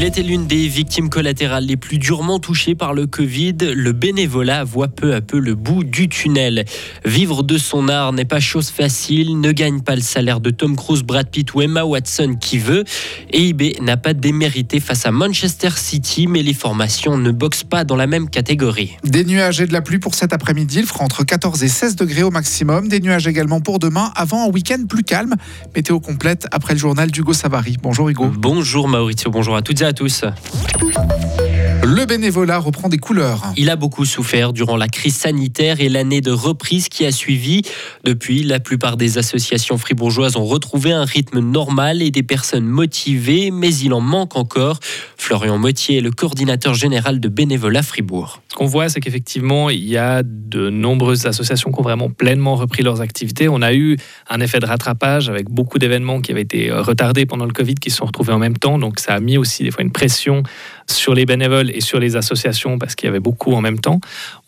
Il était l'une des victimes collatérales les plus durement touchées par le Covid. Le bénévolat voit peu à peu le bout du tunnel. Vivre de son art n'est pas chose facile, ne gagne pas le salaire de Tom Cruise, Brad Pitt ou Emma Watson qui veut. EIB n'a pas démérité face à Manchester City, mais les formations ne boxent pas dans la même catégorie. Des nuages et de la pluie pour cet après-midi. Il fera entre 14 et 16 degrés au maximum. Des nuages également pour demain, avant un week-end plus calme. Météo complète après le journal d'Hugo Savary. Bonjour Hugo. Bonjour Maurizio, bonjour à toutes à tous. Le bénévolat reprend des couleurs. Il a beaucoup souffert durant la crise sanitaire et l'année de reprise qui a suivi. Depuis, la plupart des associations fribourgeoises ont retrouvé un rythme normal et des personnes motivées, mais il en manque encore. Florian Mottier est le coordinateur général de bénévolat Fribourg. Ce qu'on voit, c'est qu'effectivement, il y a de nombreuses associations qui ont vraiment pleinement repris leurs activités. On a eu un effet de rattrapage avec beaucoup d'événements qui avaient été retardés pendant le Covid, qui se sont retrouvés en même temps. Donc ça a mis aussi des fois une pression sur les bénévoles et sur les associations parce qu'il y avait beaucoup en même temps.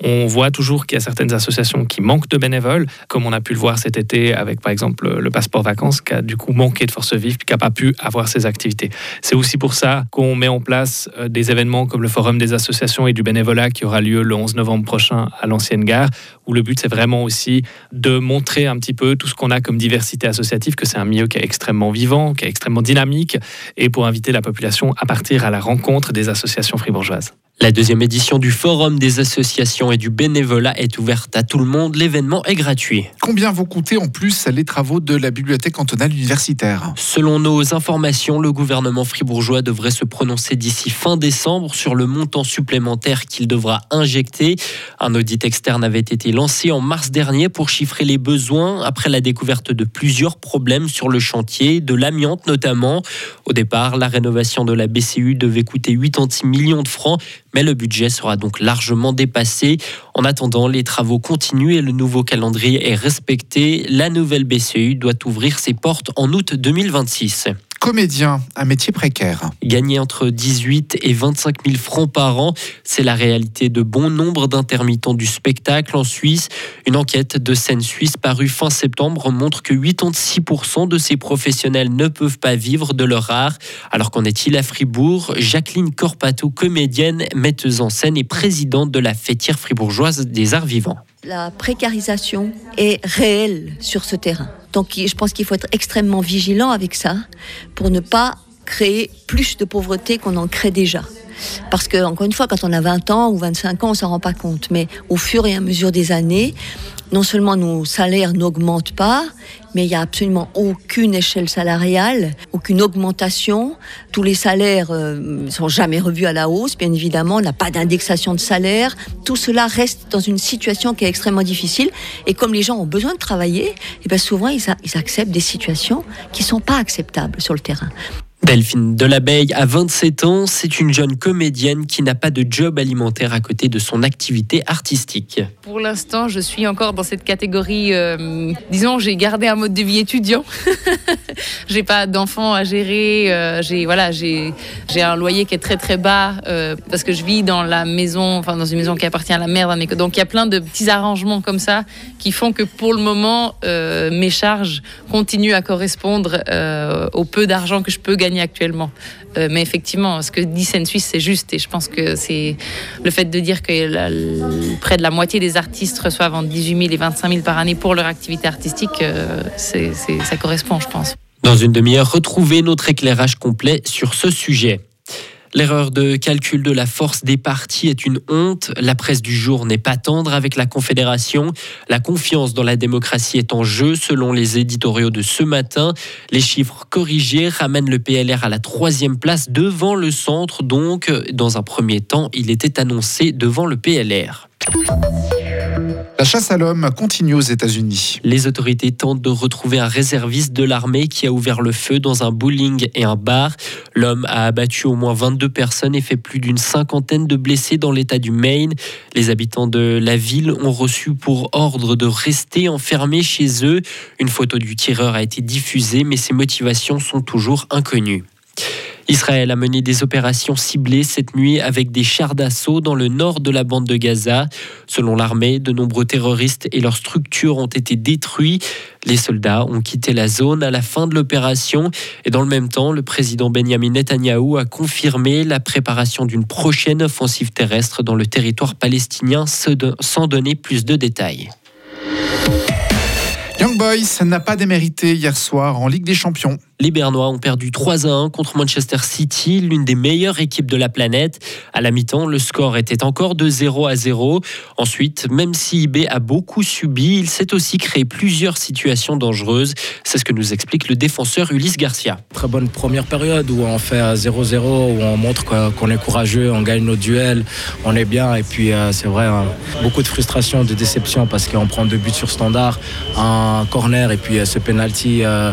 On voit toujours qu'il y a certaines associations qui manquent de bénévoles, comme on a pu le voir cet été avec par exemple le passeport vacances qui a du coup manqué de force vive qui n'a pas pu avoir ses activités. C'est aussi pour ça qu'on met en place euh, des événements comme le Forum des associations et du bénévolat qui aura lieu le 11 novembre prochain à l'ancienne gare, où le but c'est vraiment aussi de montrer un petit peu tout ce qu'on a comme diversité associative, que c'est un milieu qui est extrêmement vivant, qui est extrêmement dynamique, et pour inviter la population à partir à la rencontre des associations fribourgeoises. La deuxième édition du Forum des associations et du bénévolat est ouverte à tout le monde. L'événement est gratuit. Combien vont coûter en plus les travaux de la bibliothèque cantonale universitaire? Selon nos informations, le gouvernement fribourgeois devrait se prononcer d'ici fin décembre sur le montant supplémentaire qu'il devra injecter. Un audit externe avait été lancé en mars dernier pour chiffrer les besoins après la découverte de plusieurs problèmes sur le chantier, de l'amiante notamment. Au départ, la rénovation de la BCU devait coûter 86 millions de francs mais le budget sera donc largement dépassé. En attendant, les travaux continuent et le nouveau calendrier est respecté. La nouvelle BCU doit ouvrir ses portes en août 2026 comédien, un métier précaire. Gagner entre 18 et 25 000 francs par an, c'est la réalité de bon nombre d'intermittents du spectacle en Suisse. Une enquête de Seine Suisse parue fin septembre montre que 86% de ces professionnels ne peuvent pas vivre de leur art. Alors qu'en est-il à Fribourg? Jacqueline Corpato, comédienne, metteuse en scène et présidente de la fêtière fribourgeoise des arts vivants. La précarisation est réelle sur ce terrain. Donc je pense qu'il faut être extrêmement vigilant avec ça pour ne pas créer plus de pauvreté qu'on en crée déjà. Parce que, encore une fois, quand on a 20 ans ou 25 ans, on s'en rend pas compte. Mais au fur et à mesure des années, non seulement nos salaires n'augmentent pas, mais il n'y a absolument aucune échelle salariale, aucune augmentation. Tous les salaires ne euh, sont jamais revus à la hausse, bien évidemment. On n'a pas d'indexation de salaire. Tout cela reste dans une situation qui est extrêmement difficile. Et comme les gens ont besoin de travailler, et eh bien souvent ils, ils acceptent des situations qui ne sont pas acceptables sur le terrain. Delphine Delabeille a 27 ans, c'est une jeune comédienne qui n'a pas de job alimentaire à côté de son activité artistique. Pour l'instant, je suis encore dans cette catégorie, euh, disons, j'ai gardé un mode de vie étudiant. j'ai pas d'enfants à gérer, euh, j'ai voilà, j'ai un loyer qui est très très bas euh, parce que je vis dans la maison, enfin dans une maison qui appartient à la mère Donc il y a plein de petits arrangements comme ça qui font que pour le moment, mes charges continuent à correspondre au peu d'argent que je peux gagner actuellement. Euh, mais effectivement, ce que dit Seine Suisse, c'est juste. Et je pense que c'est le fait de dire que près de la moitié des artistes reçoivent entre 18 000 et 25 000 par année pour leur activité artistique, euh, ça correspond, je pense. Dans une demi-heure, retrouvez notre éclairage complet sur ce sujet. L'erreur de calcul de la force des partis est une honte. La presse du jour n'est pas tendre avec la Confédération. La confiance dans la démocratie est en jeu selon les éditoriaux de ce matin. Les chiffres corrigés ramènent le PLR à la troisième place devant le centre. Donc, dans un premier temps, il était annoncé devant le PLR. La chasse à l'homme continue aux États-Unis. Les autorités tentent de retrouver un réserviste de l'armée qui a ouvert le feu dans un bowling et un bar. L'homme a abattu au moins 22 personnes et fait plus d'une cinquantaine de blessés dans l'état du Maine. Les habitants de la ville ont reçu pour ordre de rester enfermés chez eux. Une photo du tireur a été diffusée, mais ses motivations sont toujours inconnues. Israël a mené des opérations ciblées cette nuit avec des chars d'assaut dans le nord de la bande de Gaza. Selon l'armée, de nombreux terroristes et leurs structures ont été détruits. Les soldats ont quitté la zone à la fin de l'opération et dans le même temps, le président Benjamin Netanyahou a confirmé la préparation d'une prochaine offensive terrestre dans le territoire palestinien sans donner plus de détails. Young Boys n'a pas démérité hier soir en Ligue des Champions. Les Bernois ont perdu 3 à 1 contre Manchester City, l'une des meilleures équipes de la planète. À la mi-temps, le score était encore de 0 à 0. Ensuite, même si IB a beaucoup subi, il s'est aussi créé plusieurs situations dangereuses. C'est ce que nous explique le défenseur Ulysse Garcia. Très bonne première période où on fait 0-0, où on montre qu'on est courageux, on gagne nos duels, on est bien. Et puis euh, c'est vrai, hein, beaucoup de frustration, de déception parce qu'on prend deux buts sur standard, un corner et puis euh, ce penalty euh,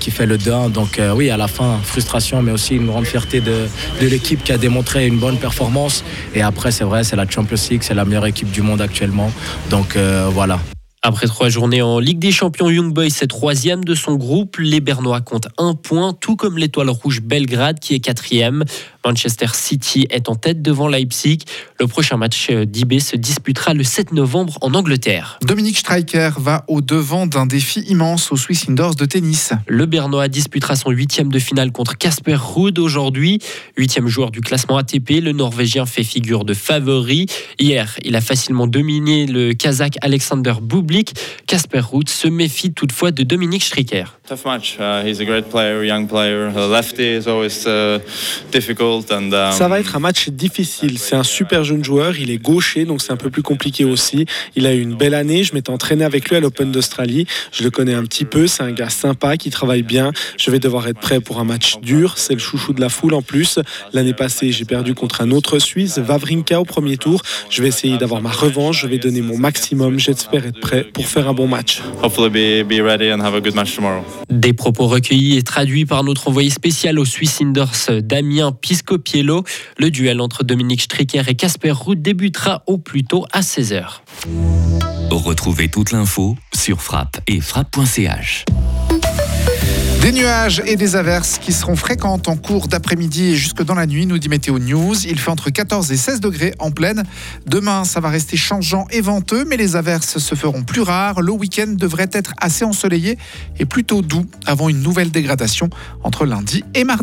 qui fait le donc euh, oui, à la fin, frustration, mais aussi une grande fierté de, l'équipe qui a démontré une bonne performance. Et après, c'est vrai, c'est la Champions League, c'est la meilleure équipe du monde actuellement. Donc euh, voilà. Après trois journées en Ligue des Champions, Young Boys est troisième de son groupe. Les Bernois comptent un point, tout comme l'Étoile Rouge Belgrade qui est quatrième. Manchester City est en tête devant Leipzig. Le prochain match d'IB se disputera le 7 novembre en Angleterre. Dominique Streicher va au devant d'un défi immense au Swiss Indoors de tennis. Le Bernois disputera son huitième de finale contre Casper Ruud aujourd'hui. Huitième joueur du classement ATP, le Norvégien fait figure de favori. Hier, il a facilement dominé le Kazakh Alexander Bublik. Casper Ruud se méfie toutefois de Dominique Streicher. Tough match. Uh, he's a great player, young player. Uh, lefty is always uh, difficult. Ça va être un match difficile. C'est un super jeune joueur. Il est gaucher, donc c'est un peu plus compliqué aussi. Il a eu une belle année. Je m'étais entraîné avec lui à l'Open d'Australie. Je le connais un petit peu. C'est un gars sympa qui travaille bien. Je vais devoir être prêt pour un match dur. C'est le chouchou de la foule en plus. L'année passée, j'ai perdu contre un autre Suisse, Vavrinka, au premier tour. Je vais essayer d'avoir ma revanche. Je vais donner mon maximum. J'espère être prêt pour faire un bon match. Des propos recueillis et traduits par notre envoyé spécial au Swiss Inders, Damien Pisco Piscopiello. Le duel entre Dominique Stricker et Casper Ruud débutera au plus tôt à 16h. Retrouvez toute l'info sur frappe et frappe.ch. Des nuages et des averses qui seront fréquentes en cours d'après-midi et jusque dans la nuit, nous dit Météo News. Il fait entre 14 et 16 degrés en pleine. Demain, ça va rester changeant et venteux, mais les averses se feront plus rares. Le week-end devrait être assez ensoleillé et plutôt doux avant une nouvelle dégradation entre lundi et mardi.